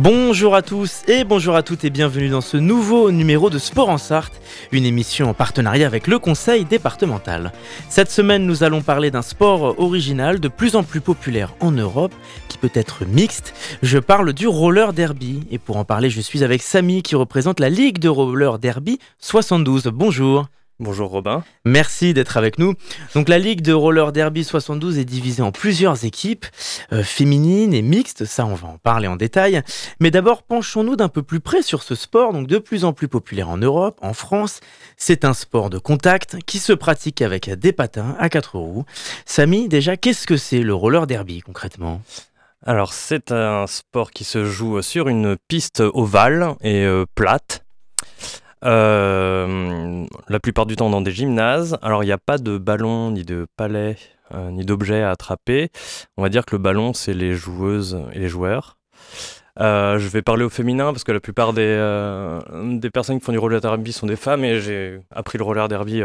Bonjour à tous et bonjour à toutes et bienvenue dans ce nouveau numéro de Sport en Sarthe, une émission en partenariat avec le Conseil départemental. Cette semaine, nous allons parler d'un sport original de plus en plus populaire en Europe, qui peut être mixte. Je parle du roller derby et pour en parler, je suis avec Samy qui représente la Ligue de roller derby 72. Bonjour. Bonjour Robin. Merci d'être avec nous. Donc la Ligue de roller derby 72 est divisée en plusieurs équipes, euh, féminines et mixtes, ça on va en parler en détail. Mais d'abord penchons-nous d'un peu plus près sur ce sport, donc de plus en plus populaire en Europe, en France. C'est un sport de contact qui se pratique avec des patins à quatre roues. Samy, déjà, qu'est-ce que c'est le roller derby concrètement? Alors c'est un sport qui se joue sur une piste ovale et euh, plate. Euh, la plupart du temps dans des gymnases. Alors il n'y a pas de ballon, ni de palais, euh, ni d'objets à attraper. On va dire que le ballon, c'est les joueuses et les joueurs. Euh, je vais parler au féminin parce que la plupart des, personnes qui font du roller derby sont des femmes et j'ai appris le roller derby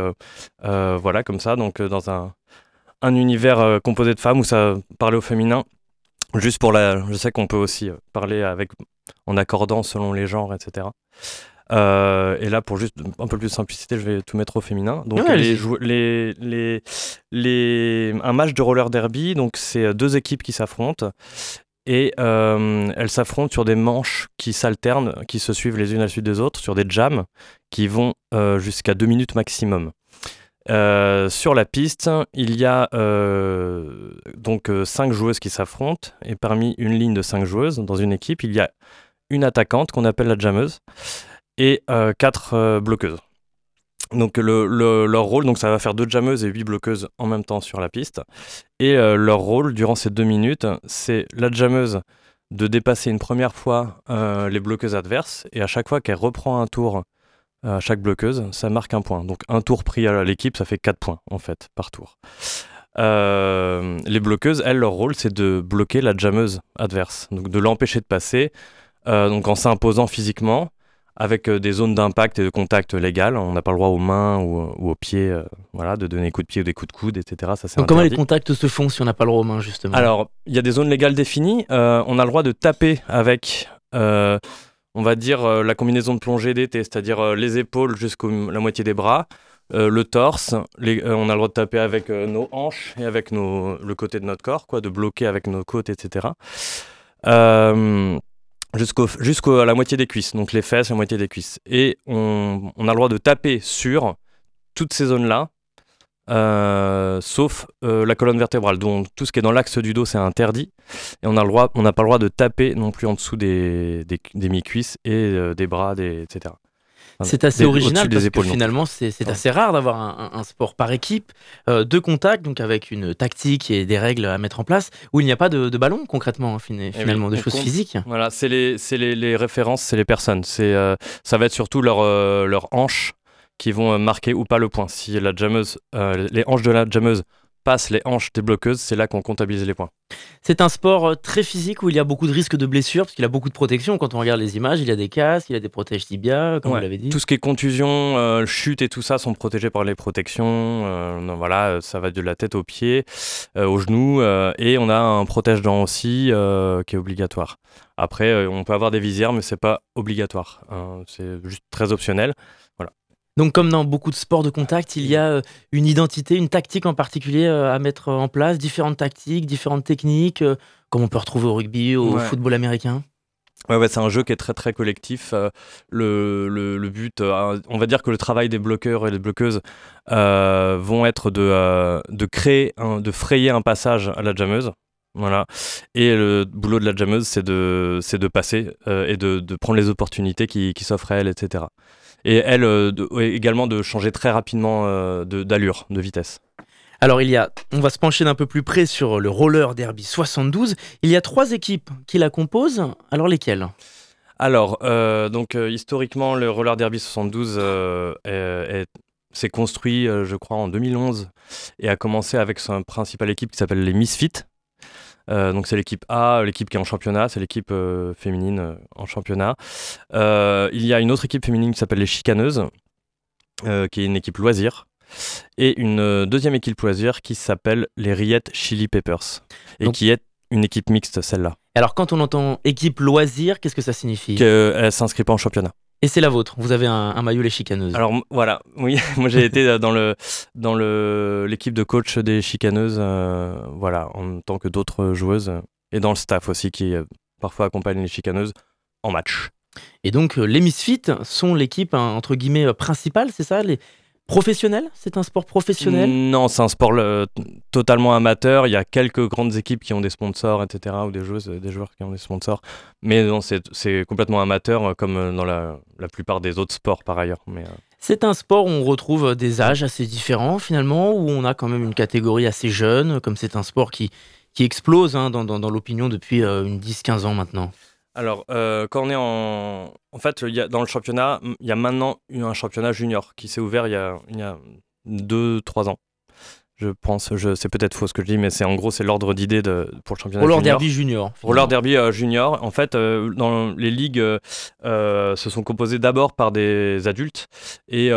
voilà, comme ça, donc dans un, un univers composé de femmes où ça parlait au féminin. Juste pour la. Je sais qu'on peut aussi parler avec, en accordant selon les genres, etc. Euh, et là, pour juste un peu plus de simplicité, je vais tout mettre au féminin. Donc, Ouais, les, allez-y. jou- les, les, les- un match de roller derby, donc c'est deux équipes qui s'affrontent. Et euh, elles s'affrontent sur des manches qui s'alternent, qui se suivent les unes à la suite des autres, sur des jams qui vont euh, jusqu'à deux minutes maximum. Euh, sur la piste, il y a euh, donc euh, cinq joueuses qui s'affrontent, et parmi une ligne de cinq joueuses dans une équipe, il y a une attaquante qu'on appelle la jammeuse et euh, quatre euh, bloqueuses. Donc le, le- leur rôle, donc ça va faire deux jammeuses et huit bloqueuses en même temps sur la piste. Et euh, leur rôle durant ces deux minutes, c'est la jammeuse de dépasser une première fois euh, les bloqueuses adverses et à chaque fois qu'elle reprend un tour euh, à chaque bloqueuse, ça marque un point. Donc un tour pris à l'équipe, ça fait quatre points en fait par tour. Euh, les bloqueuses, elles, leur rôle, c'est de bloquer la jammeuse adverse, donc de l'empêcher de passer, euh, donc en s'imposant physiquement, avec euh, des zones d'impact et de contact légales. On n'a pas le droit aux mains ou, ou aux pieds, euh, voilà, de donner des coups de pied ou des coups de coude, etc. Ça, c'est Donc comment les contacts se font si on n'a pas le droit aux mains justement? Alors, il y a des zones légales définies. Euh, on a le droit de taper avec, euh, on va dire, la combinaison de plongée d'été, c'est-à-dire les épaules jusqu'à la moitié des bras, le torse. les- on a le droit de taper avec nos hanches et avec nos, le côté de notre corps, quoi, de bloquer avec nos côtes, etc. Euh, Jusqu'à la moitié des cuisses, donc les fesses, la moitié des cuisses. Et on, on a le droit de taper sur toutes ces zones-là, euh, sauf euh, la colonne vertébrale. Donc tout ce qui est dans l'axe du dos, c'est interdit. Et on n'a pas le droit de taper non plus en dessous des, des, des mi-cuisses et euh, des bras, des, etc. C'est assez des- original parce des épaules. que finalement c'est c'est Ouais. assez rare d'avoir un, sport par équipe euh, de contact, donc avec une tactique et des règles à mettre en place, où il n'y a pas de, de ballon concrètement, hein, fina- finalement, oui, de choses compte. physiques. Voilà, c'est les, c'est les, les références, c'est les personnes. C'est, euh, ça va être surtout leurs euh, leurs hanches qui vont euh, marquer ou pas le point. Si la jammeuse, euh, les hanches de la jammeuse les hanches des bloqueuses, c'est là qu'on comptabilise les points. C'est un sport euh, très physique où il y a beaucoup de risques de blessures, parce qu'il a beaucoup de protection. Quand on regarde les images, il y a des casques, il y a des protèges tibia, comme Ouais, vous l'avez dit. Tout ce qui est contusion, euh, chute et tout ça sont protégés par les protections. euh, voilà, euh, ça va de la tête aux pieds, euh, aux genoux, et on a un protège-dents aussi qui est obligatoire. Après, on peut avoir des visières, mais c'est pas obligatoire. hein, c'est juste très optionnel. Donc comme dans beaucoup de sports de contact, il y a euh, une identité, une tactique en particulier euh, à mettre en place, différentes tactiques, différentes techniques, euh, comme on peut retrouver au rugby, au Ouais. football américain. Ouais, ouais, c'est un jeu qui est très très collectif. euh, le, le- le but, euh, on va dire que le travail des bloqueurs et des bloqueuses euh, vont être de, de créer, un- de frayer un passage à la jammeuse. Voilà. Et le boulot de la jammeuse, c'est de, de passer et de, de prendre les opportunités qui, qui s'offrent à elle, etc. Et elle, euh, de- également de changer très rapidement euh, de- d'allure, de vitesse. Alors il y a, on va se pencher d'un peu plus près sur le roller derby 72. Il y a trois équipes qui la composent. Alors lesquelles? Alors, euh, donc euh, historiquement, le Roller Derby 72 euh, est- est- s'est construit, je crois, en 2011 et a commencé avec sa principale équipe qui s'appelle les Misfits. Euh, donc c'est l'équipe A, l'équipe qui est en championnat, c'est l'équipe euh, féminine euh, en championnat. Il y a une autre équipe féminine qui s'appelle les Chicaneuses, qui est une équipe loisir, et une deuxième équipe loisir qui s'appelle les Rillettes Chili Peppers, et Donc- qui est une équipe mixte celle-là. Alors quand on entend équipe loisir, qu'est-ce que ça signifie? Elle s'inscrit pas en championnat. Et c'est la vôtre. Vous avez un, un maillot les chicaneuses. Alors voilà, oui, moi j'ai été euh, dans le dans le l'équipe de coach des chicaneuses, euh, voilà, en tant que d'autres joueuses euh, et dans le staff aussi qui euh, parfois accompagne les chicaneuses en match. Et donc les Misfits sont l'équipe hein, entre guillemets principale, c'est ça Les professionnels C'est un sport professionnel? Non, c'est un sport totalement amateur. Il y a quelques grandes équipes qui ont des sponsors, etc., ou des joueuses, euh, des joueurs qui ont des sponsors. Mais non, c'est complètement amateur, euh, comme euh, dans la, la plupart des autres sports par ailleurs. Mais, euh, C'est un sport où on retrouve des âges assez différents finalement, où on a quand même une catégorie assez jeune, comme c'est un sport qui, qui explose hein, dans, dans- dans l'opinion depuis euh, une 10-15 ans maintenant. Alors, euh, quand on est en. En fait, y a, dans le championnat, il y a maintenant eu un championnat junior qui s'est ouvert il y a, il y a deux, trois ans. Je pense, je, c'est peut-être faux ce que je dis, mais c'est en gros, c'est l'ordre d'idée de, pour le championnat Roller junior. Derby Junior. Roller Derby euh, junior, en fait, euh, dans les ligues euh, se sont composées d'abord par des adultes. Et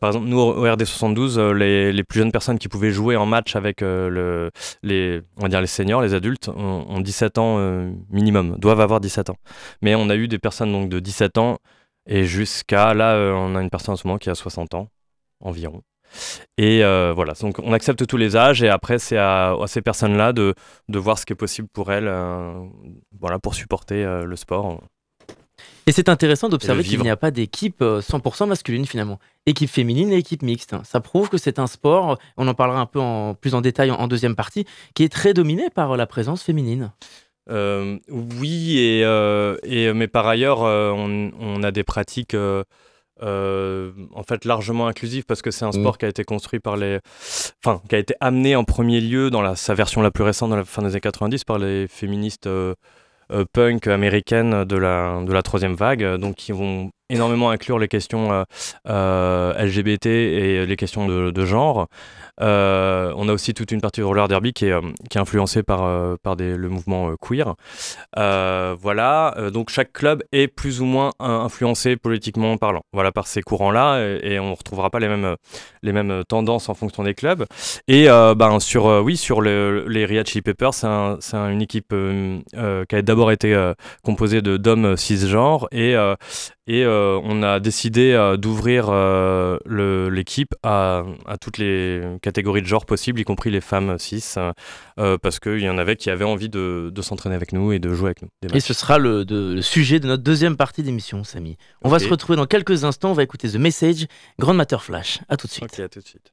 par exemple, nous, au RD 72, euh, les, les plus jeunes personnes qui pouvaient jouer en match avec le, les, on va dire les seniors, les adultes, ont, ont 17 ans minimum, doivent avoir 17 ans. Mais on a eu des personnes donc, de 17 ans et jusqu'à là, on a une personne en ce moment qui a 60 ans environ. Et euh, voilà, donc on accepte tous les âges et après c'est à, à ces personnes-là de, de voir ce qui est possible pour elles, euh, voilà, pour supporter euh, le sport. Et c'est intéressant d'observer qu'il n'y a pas d'équipe euh, 100% masculine finalement. Équipe féminine et équipe mixte. Ça prouve que c'est un sport, on en parlera un peu en, plus en détail en, en deuxième partie, qui est très dominé par la présence féminine. Oui, et, et, mais par ailleurs, on, on a des pratiques euh, en fait largement inclusives parce que c'est un Mm. sport qui a été construit par les. Enfin, qui a été amené en premier lieu dans la, sa version la plus récente, dans la fin des années 90, par les féministes euh, euh, punk américaines de la, de la troisième vague, donc qui vont énormément inclure les questions euh, euh, LGBT et les questions de, genre. Euh, on a aussi toute une partie de roller derby qui est, influencée par, le mouvement queer. Voilà, donc chaque club est plus ou moins influencé politiquement parlant, voilà, par ces courants-là, et, on ne retrouvera pas les mêmes, tendances en fonction des clubs. Et ben, sur, oui, sur le- les Chili Peppers, c'est un- c'est un- une équipe qui a d'abord été composée d'hommes cisgenres, et, et euh, on a décidé euh, d'ouvrir euh, l'équipe à, à toutes les catégories de genre possibles, y compris les femmes cis, parce qu'il y en avait qui avaient envie de, de s'entraîner avec nous et de jouer avec nous. Et ce sera le, de- le sujet de notre deuxième partie d'émission, Samy. On va se retrouver dans quelques instants, on va écouter The Message, Grand Matter Flash. À tout de suite. Ok, à tout de suite.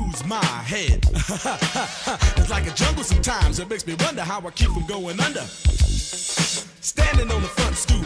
my head. it's like a jungle sometimes. It makes me wonder how I keep from going under. Standing on the front stoop,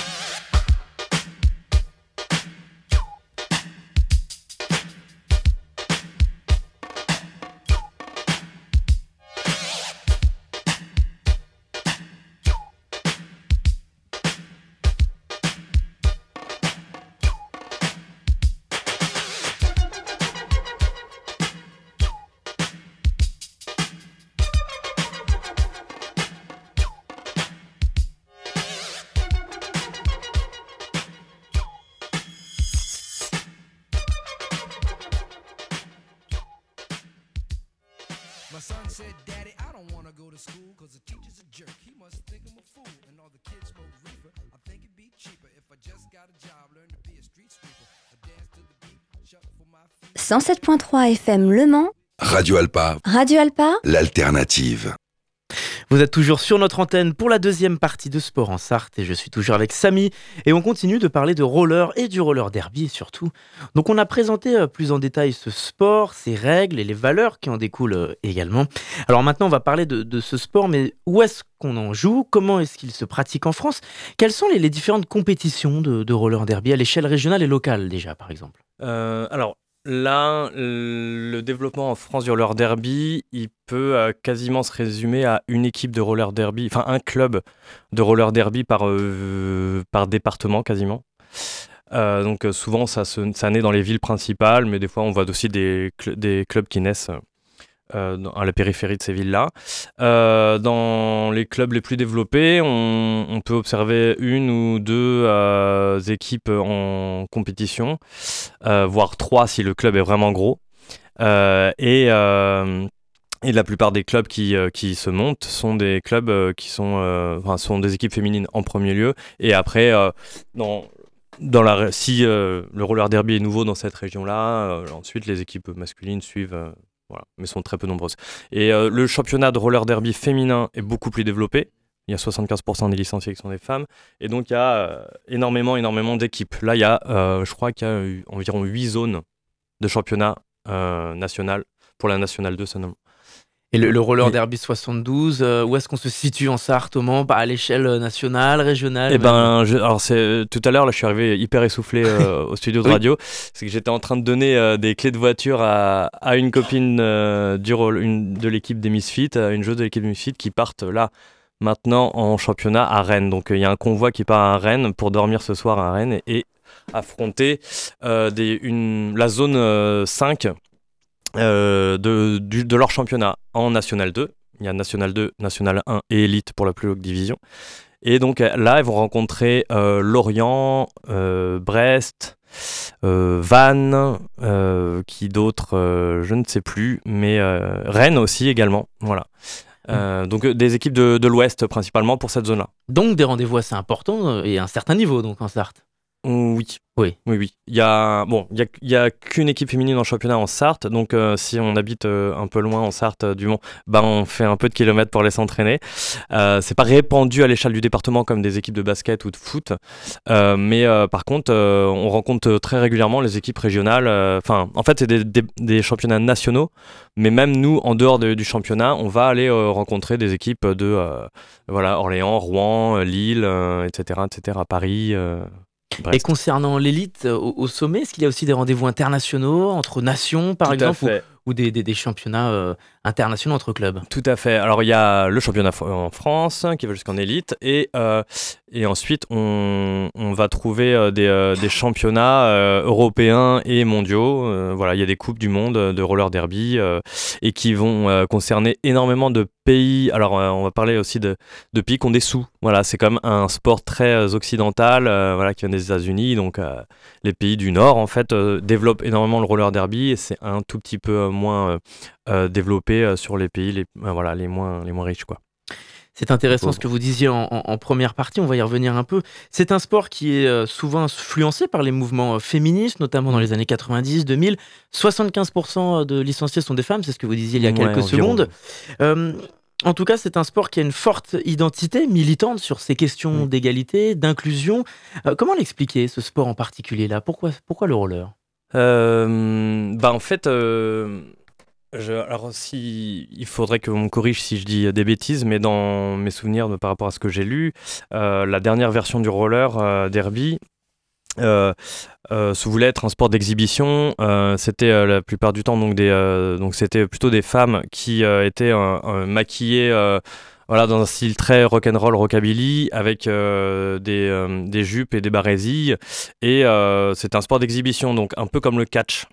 107.3 FM Le Mans, Radio Alpa, Radio Alpa, l'alternative. Vous êtes toujours sur notre antenne pour la deuxième partie de Sport en Sarthe et je suis toujours avec Samy. Et on continue de parler de roller et du roller derby surtout. Donc on a présenté euh, plus en détail ce sport, ses règles et les valeurs qui en découlent euh, également. Alors maintenant on va parler de, de ce sport mais où est-ce qu'on en joue? Comment est-ce qu'il se pratique en France? Quelles sont les, les différentes compétitions de, de roller derby à l'échelle régionale et locale déjà par exemple? Euh, alors là, le développement en France du roller derby, il peut euh, quasiment se résumer à une équipe de roller derby, enfin un club de roller derby par, euh, par département quasiment. Euh, donc souvent ça, ça naît dans les villes principales, mais des fois on voit aussi des clubs qui naissent euh, à la périphérie de ces villes-là. Euh, dans les clubs les plus développés, on, peut observer une ou deux euh, équipes en compétition, voire trois si le club est vraiment gros. Et, la plupart des clubs qui, se montent sont des clubs qui sont, enfin, sont des équipes féminines en premier lieu. Et après, dans, la, si le roller derby est nouveau dans cette région-là, ensuite les équipes masculines suivent. Mais sont très peu nombreuses. Et euh, le championnat de roller derby féminin est beaucoup plus développé. Il y a 75% des licenciés qui sont des femmes. Et donc, il y a euh, énormément, énormément d'équipes. Là, il y a, euh, je crois qu'il y a eu environ 8 zones de championnat national pour la Nationale 2 seulement. Et le, le roller Oui. derby 72, euh, où est-ce qu'on se situe en Sarthe au Mans? Bah, À l'échelle nationale, régionale Eh ben, je- alors c'est tout à l'heure là, je suis arrivé hyper essoufflé euh, au studio de Oui. radio. C'est que j'étais en train de donner euh, des clés de voiture à, à une copine euh, du rôle, une, de l'équipe des Misfits, une joueuse de l'équipe des Misfits qui partent là maintenant en championnat à Rennes. Donc euh, il y a un convoi qui part à Rennes pour dormir ce soir à Rennes et, et affronter euh, des, une, la zone euh, 5 euh, de, du- de leur championnat en National 2. Il y a National 2, National 1 et Elite pour la plus haute division. Et donc euh, là, ils vont rencontrer euh, Lorient, euh, Brest, euh, Vannes, euh, qui d'autres, euh, je ne sais plus, mais euh, Rennes aussi également. Voilà. Euh, donc euh, des équipes de, de l'Ouest principalement pour cette zone-là. Donc des rendez-vous assez importants euh, et à un certain niveau donc en Sarthe. Oui. Oui. Oui, oui. Il y a, bon, il y a, il y a qu'une équipe féminine en championnat en Sarthe. Donc, euh, si on habite euh, un peu loin en Sarthe euh, du Mont, bah, on fait un peu de kilomètres pour aller s'entraîner. C'est pas répandu à l'échelle du département comme des équipes de basket ou de foot. Mais par contre, on rencontre très régulièrement les équipes régionales. Enfin, en fait, c'est des, des- des championnats nationaux. Mais même nous, en dehors de- du championnat, on va aller rencontrer des équipes de voilà, Orléans, Rouen, Lille, etc., etc., Paris. Brest. Et concernant l'élite euh, au, au sommet, est-ce qu'il y a aussi des rendez-vous internationaux entre nations, par Tout exemple, ou, des, des- des championnats euh, internationaux entre clubs Tout à fait. Alors il y a le championnat en France qui va jusqu'en élite et, euh, et ensuite on, on va trouver euh, des, des championnats européens et mondiaux. Voilà, il y a des coupes du monde de roller derby et qui vont concerner énormément de pays. Alors on va parler aussi de, de pays qui ont des sous. Voilà, c'est comme un sport très occidental, voilà, qui vient des États-Unis. Donc les pays du Nord en fait développent énormément le roller derby et c'est un tout petit peu moins euh, euh, développé euh, sur les pays les, voilà, les, moins, les moins riches. Quoi. C'est intéressant ce que vous disiez en, en- en première partie, on va y revenir un peu. C'est un sport qui est souvent influencé par les mouvements féministes, notamment dans les années 90, 2000. 75% de licenciés sont des femmes, c'est ce que vous disiez il y a Ouais, quelques environ. secondes. Euh, en tout cas, c'est un sport qui a une forte identité militante sur ces questions d'égalité, d'inclusion. Euh, comment l'expliquer, ce sport en particulier là? Pourquoi, pourquoi le roller? Bah en fait, euh, alors si il faudrait que me corrige si je dis des bêtises, mais dans mes souvenirs par rapport à ce que j'ai lu, euh, la dernière version du roller euh, derby. Euh, euh, voulait être un sport d'exhibition. Euh, c'était euh, la plupart du temps donc des euh, donc c'était plutôt des femmes qui euh, étaient euh, euh, maquillées euh, voilà dans un style très rock'n'roll rockabilly avec euh, des, euh, des jupes et des barésilles et euh, c'est un sport d'exhibition donc un peu comme le catch.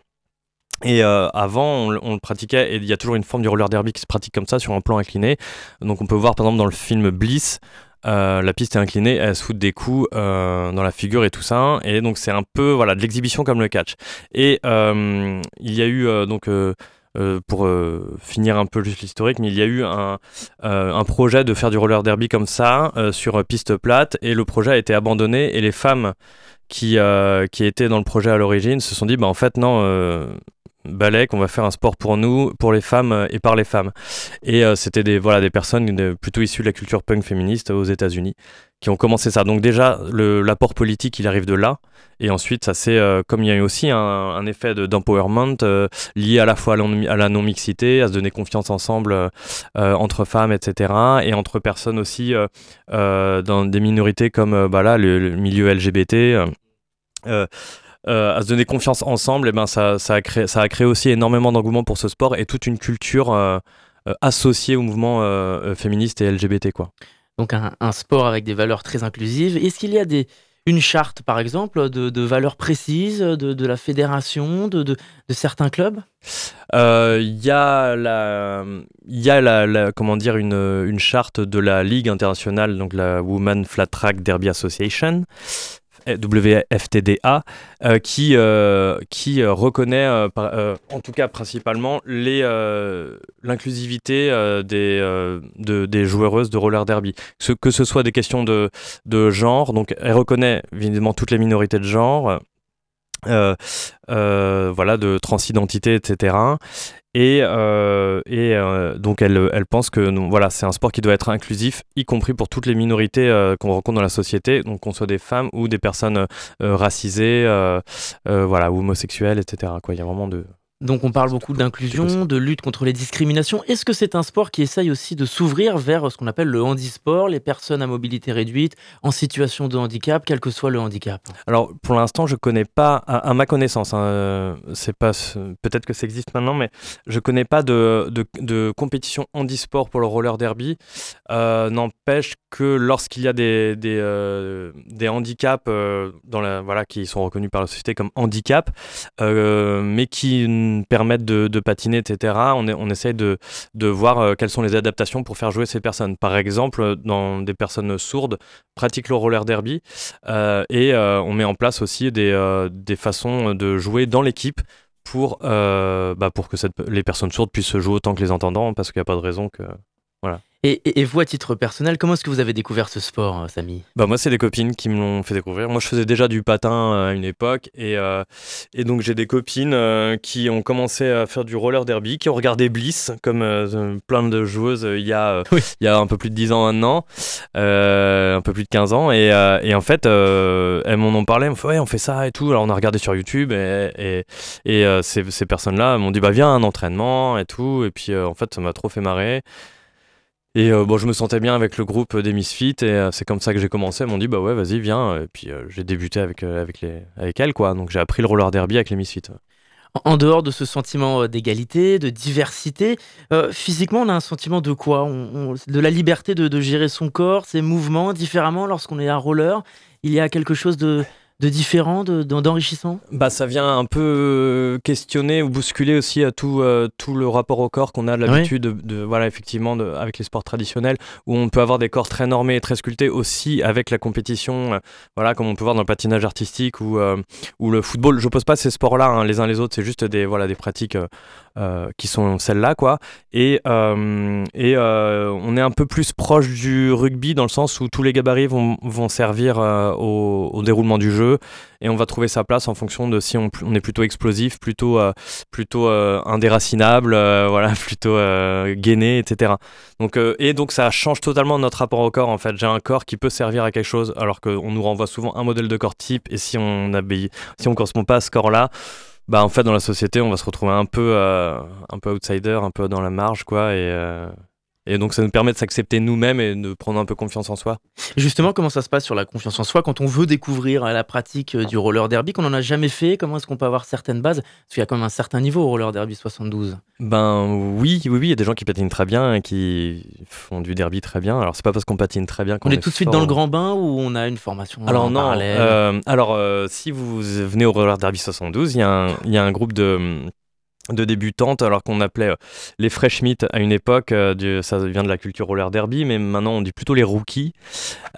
Et avant, on, le- pratiquait, et il y a toujours une forme du roller derby qui se pratique comme ça, sur un plan incliné. Donc on peut voir par exemple dans le film Bliss, la piste est inclinée, elle se fout des coups dans la figure et tout ça. Et donc c'est un peu voilà, de l'exhibition comme le catch. Et il y a eu donc... euh, pour euh, finir un peu juste l'historique, mais il y a eu un, euh, un projet de faire du roller derby comme ça sur piste plate et le projet a été abandonné et les femmes qui, qui étaient dans le projet à l'origine se sont dit bah en fait non euh, Balek, on va faire un sport pour nous, pour les femmes euh, et par les femmes. Et euh, c'était des, voilà, des personnes de- plutôt issues de la culture punk féministe aux États-Unis qui ont commencé ça. Donc déjà, l'apport politique, il arrive de là. Et ensuite, ça c'est euh, comme il y a eu aussi un, effet de- d'empowerment euh, lié à la fois à la, non-mixité, à se donner confiance ensemble euh, euh, entre femmes, etc. Et entre personnes aussi euh, euh, dans des minorités comme euh, bah le milieu LGBT. Euh, à se donner confiance ensemble, et ben ça, ça, a créé, ça a créé aussi énormément d'engouement pour ce sport et toute une culture euh, euh, associée au mouvement euh, féministe et LGBT. Quoi. Donc un, un sport avec des valeurs très inclusives. Est-ce qu'il y a des, une charte, par exemple, de, de valeurs précises de, de la fédération, de, de, certains clubs? Euh, Il y a, la, y a la, la- comment dire, une, une charte de la Ligue internationale, donc la Women Flat Track Derby Association. WFTDA, euh, qui, euh, qui euh, reconnaît, en tout cas principalement, l'inclusivité des, de- des joueuses de roller derby. Ce- que ce soit des questions de, de genre, donc elle reconnaît évidemment toutes les minorités de genre, voilà, de transidentité, etc. Et, euh, et euh, donc elle, pense que voilà, c'est un sport qui doit être inclusif, y compris pour toutes les minorités euh, qu'on rencontre dans la société, donc qu'on soit des femmes ou des personnes euh, racisées, euh, euh, voilà, ou homosexuelles, etc. Il y a vraiment de... Donc on parle beaucoup d'inclusion, de lutte contre les discriminations. Est-ce que c'est un sport qui essaye aussi de s'ouvrir vers ce qu'on appelle le handisport, les personnes à mobilité réduite, en situation de handicap, quel que soit le handicap? Alors pour l'instant, je connais pas, à, à ma connaissance, hein, euh, c'est pas, peut-être que ça existe maintenant, mais je connais pas de, de, de compétition handisport pour le roller derby. Euh, N'empêche que lorsqu'il y a des, des, euh, des handicaps euh, dans la, voilà, qui sont reconnus par la société comme handicap, euh, mais qui permettent de, patiner, etc., on, essaye de, voir euh, quelles sont les adaptations pour faire jouer ces personnes. Par exemple, dans des personnes sourdes, pratiquent le roller derby euh, et euh, on met en place aussi des, façons de jouer dans l'équipe pour, bah, que les personnes sourdes puissent jouer autant que les entendants, parce qu'il n'y a pas de raison que Voilà. Et, et- et vous, à titre personnel, comment est-ce que vous avez découvert ce sport, euh, Samy? Bah moi c'est des copines qui me l'ont fait découvrir. Moi je faisais déjà du patin euh, à une époque et, euh, et donc j'ai des copines euh, qui ont commencé à faire du roller derby, qui ont regardé Bliss comme euh, plein de joueuses il y a Oui. il y a un peu plus de 10 ans maintenant, un peu plus de 15 ans et, en fait elles m'en ont parlé, elles m'ont fait ouais on fait ça et tout. Alors on a regardé sur YouTube et, ces, ces personnes-là m'ont dit bah viens un entraînement et tout et puis en fait ça m'a trop fait marrer. Et euh, bon, je me sentais bien avec le groupe des Misfits et euh, c'est comme ça que j'ai commencé. Elles m'ont dit bah ouais, vas-y, viens. Et puis euh, j'ai débuté avec, avec, les, avec elles, quoi. Donc j'ai appris le roller derby avec les Misfits. En- dehors de ce sentiment d'égalité, de diversité, physiquement, on a un sentiment de quoi? On- De la liberté de, de gérer son corps, ses mouvements différemment lorsqu'on est un roller? Il y a quelque chose de, de différent, de- d'en- d'enrichissant Bah, ça vient un peu euh, questionner ou bousculer aussi euh, tout, euh, tout le rapport au corps qu'on a l'habitude de, de- voilà, effectivement, de- avec les sports traditionnels, où on peut avoir des corps très normés et très sculptés aussi avec la compétition, euh, voilà, comme on peut voir dans le patinage artistique ou, euh, ou le football. Je pose pas ces sports-là hein, les uns les autres, c'est juste des, voilà, des pratiques qui sont celles-là, quoi. Et, et on est un peu plus proche du rugby dans le sens où tous les gabarits vont, vont servir au, au déroulement du jeu et on va trouver sa place en fonction de si on, est plutôt explosif, plutôt, euh, plutôt euh, indéracinable, euh, voilà, plutôt gainé, etc. Donc, et donc ça change totalement notre rapport au corps en fait. J'ai un corps qui peut servir à quelque chose alors qu'on nous renvoie souvent un modèle de corps type et si on obéit, si on correspond pas à ce corps-là, bah en fait dans la société on va se retrouver un peu, un peu outsider, un peu dans la marge quoi et donc ça nous permet de s'accepter nous-mêmes et de prendre un peu confiance en soi. Et Justement, comment ça se passe sur la confiance en soi quand on veut découvrir euh, la pratique euh, du roller derby, qu'on n'en a jamais fait? Comment est-ce qu'on peut avoir certaines bases? Parce qu'il y a quand même un certain niveau au roller derby 72. Ben oui, oui, oui, il y a des gens qui patinent très bien et qui font du derby très bien. Alors c'est pas parce qu'on patine très bien qu'on On est tout de suite dans le grand bain ou on a une formation Alors en non, parallèle? euh, alors euh, si vous venez au Roller Derby 72, il y, a un- il y a un groupe de de débutantes alors qu'on appelait euh, les fresh meat à une époque euh, ça vient de la culture roller derby mais maintenant on dit plutôt les rookies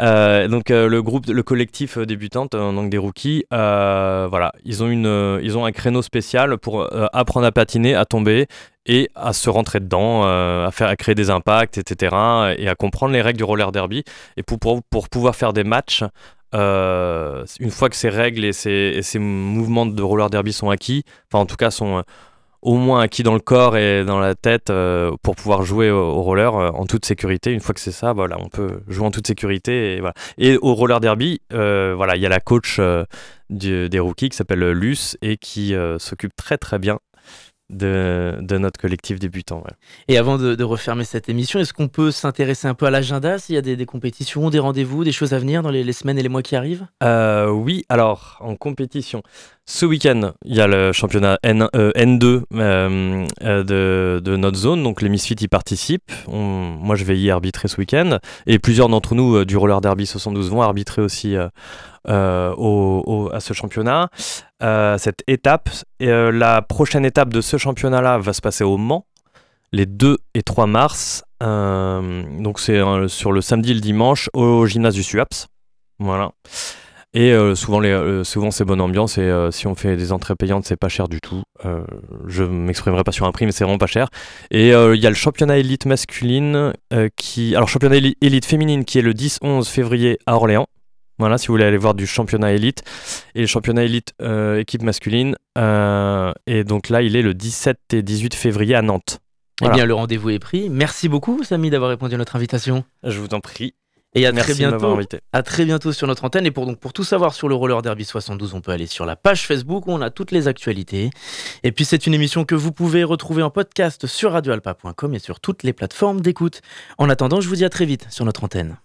Euh, donc le groupe le collectif débutante donc des rookies voilà ils ont une ils ont un créneau spécial pour apprendre à patiner à tomber et à se rentrer dedans, à, faire, à créer des impacts, etc. Et à comprendre les règles du roller derby. Et pour, pour, pour pouvoir faire des matchs, une fois que ces règles et ces, et ces mouvements de roller derby sont acquis, enfin en tout cas sont au moins acquis dans le corps et dans la tête euh, pour pouvoir jouer au, au roller euh, en toute sécurité. Une fois que c'est ça, voilà, on peut jouer en toute sécurité. Et, voilà. et au roller derby, euh, voilà, il y a la coach du- des rookies qui s'appelle Luce et qui s'occupe très très bien de, de notre collectif débutant. ouais. Et avant de, de refermer cette émission, est-ce qu'on peut s'intéresser un peu à l'agenda S'il y a des, des compétitions, des rendez-vous, des choses à venir dans les, les semaines et les mois qui arrivent? Euh, oui, alors en compétition, ce week-end, il y a le championnat N, euh, N2 euh, euh, de, notre zone, donc les Misfits y participent. On- moi, je vais y arbitrer ce week-end, et plusieurs d'entre nous du Roller Derby 72 vont arbitrer aussi au- au- à ce championnat. Cette étape, et, la prochaine étape de ce championnat-là va se passer au Mans, les 2 et 3 mars. Donc c'est sur le samedi et le dimanche au gymnase du SUAPS. Voilà. Et euh, souvent, les, euh, souvent c'est bonne ambiance et euh, si on fait des entrées payantes, c'est pas cher du tout. Je m'exprimerai pas sur un prix, mais c'est vraiment pas cher. Et il y a le championnat élite masculine qui, alors championnat éli- élite féminine qui est le 10-11 février à Orléans. Voilà, si vous voulez aller voir du championnat élite et le championnat élite équipe masculine. Et donc là, il est le 17 et 18 février à Nantes. Voilà. Eh bien, le rendez-vous est pris. Merci beaucoup, Samy, d'avoir répondu à notre invitation. Je vous en prie. Et à Merci très de m'avoir bientôt. invité. À très bientôt sur notre antenne. Et pour, donc, pour tout savoir sur le roller derby 72, on peut aller sur la page Facebook où on a toutes les actualités. Et puis, c'est une émission que vous pouvez retrouver en podcast sur radioalpa.com et sur toutes les plateformes d'écoute. En attendant, je vous dis à très vite sur notre antenne.